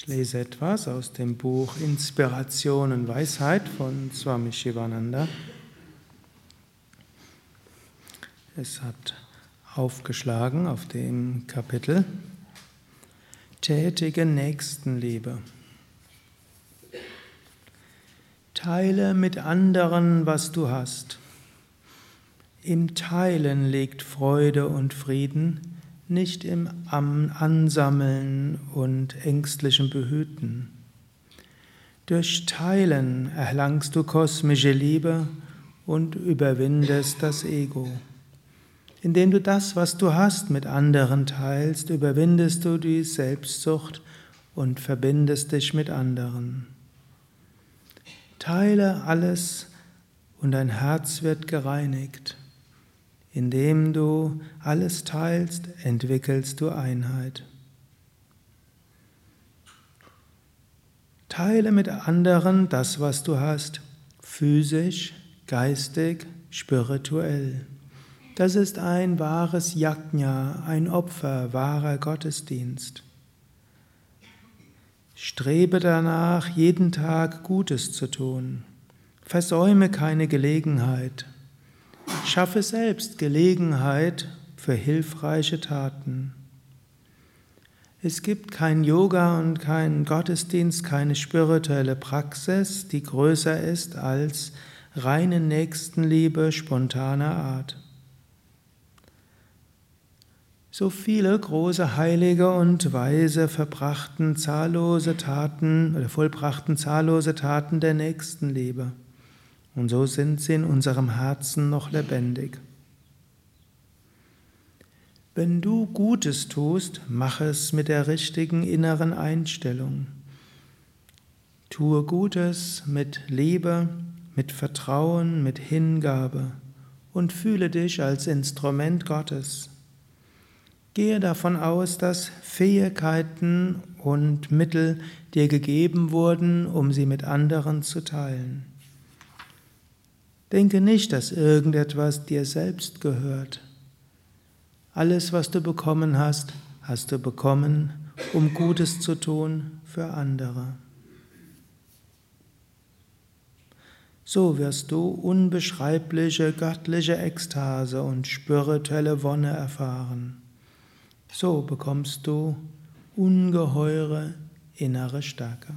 Ich lese etwas aus dem Buch Inspiration und Weisheit von Swami Shivananda. Es hat aufgeschlagen auf dem Kapitel Tätige Nächstenliebe. Teile mit anderen, was du hast. Im Teilen liegt Freude und Frieden nicht im Ansammeln und ängstlichen Behüten. Durch Teilen erlangst du kosmische Liebe und überwindest das Ego. Indem du das, was du hast, mit anderen teilst, überwindest du die Selbstsucht und verbindest dich mit anderen. Teile alles und dein Herz wird gereinigt. Indem du alles teilst, entwickelst du Einheit. Teile mit anderen das, was du hast, physisch, geistig, spirituell. Das ist ein wahres Yajna, ein Opfer, wahrer Gottesdienst. Strebe danach, jeden Tag Gutes zu tun. Versäume keine Gelegenheit. Schaffe selbst Gelegenheit für hilfreiche Taten. Es gibt kein Yoga und keinen Gottesdienst, keine spirituelle Praxis, die größer ist als reine Nächstenliebe spontaner Art. So viele große Heilige und Weise verbrachten zahllose Taten oder vollbrachten zahllose Taten der Nächstenliebe. Und so sind sie in unserem Herzen noch lebendig. Wenn du Gutes tust, mach es mit der richtigen inneren Einstellung. Tue Gutes mit Liebe, mit Vertrauen, mit Hingabe und fühle dich als Instrument Gottes. Gehe davon aus, dass Fähigkeiten und Mittel dir gegeben wurden, um sie mit anderen zu teilen. Denke nicht, dass irgendetwas dir selbst gehört. Alles, was du bekommen hast, hast du bekommen, um Gutes zu tun für andere. So wirst du unbeschreibliche göttliche Ekstase und spirituelle Wonne erfahren. So bekommst du ungeheure innere Stärke.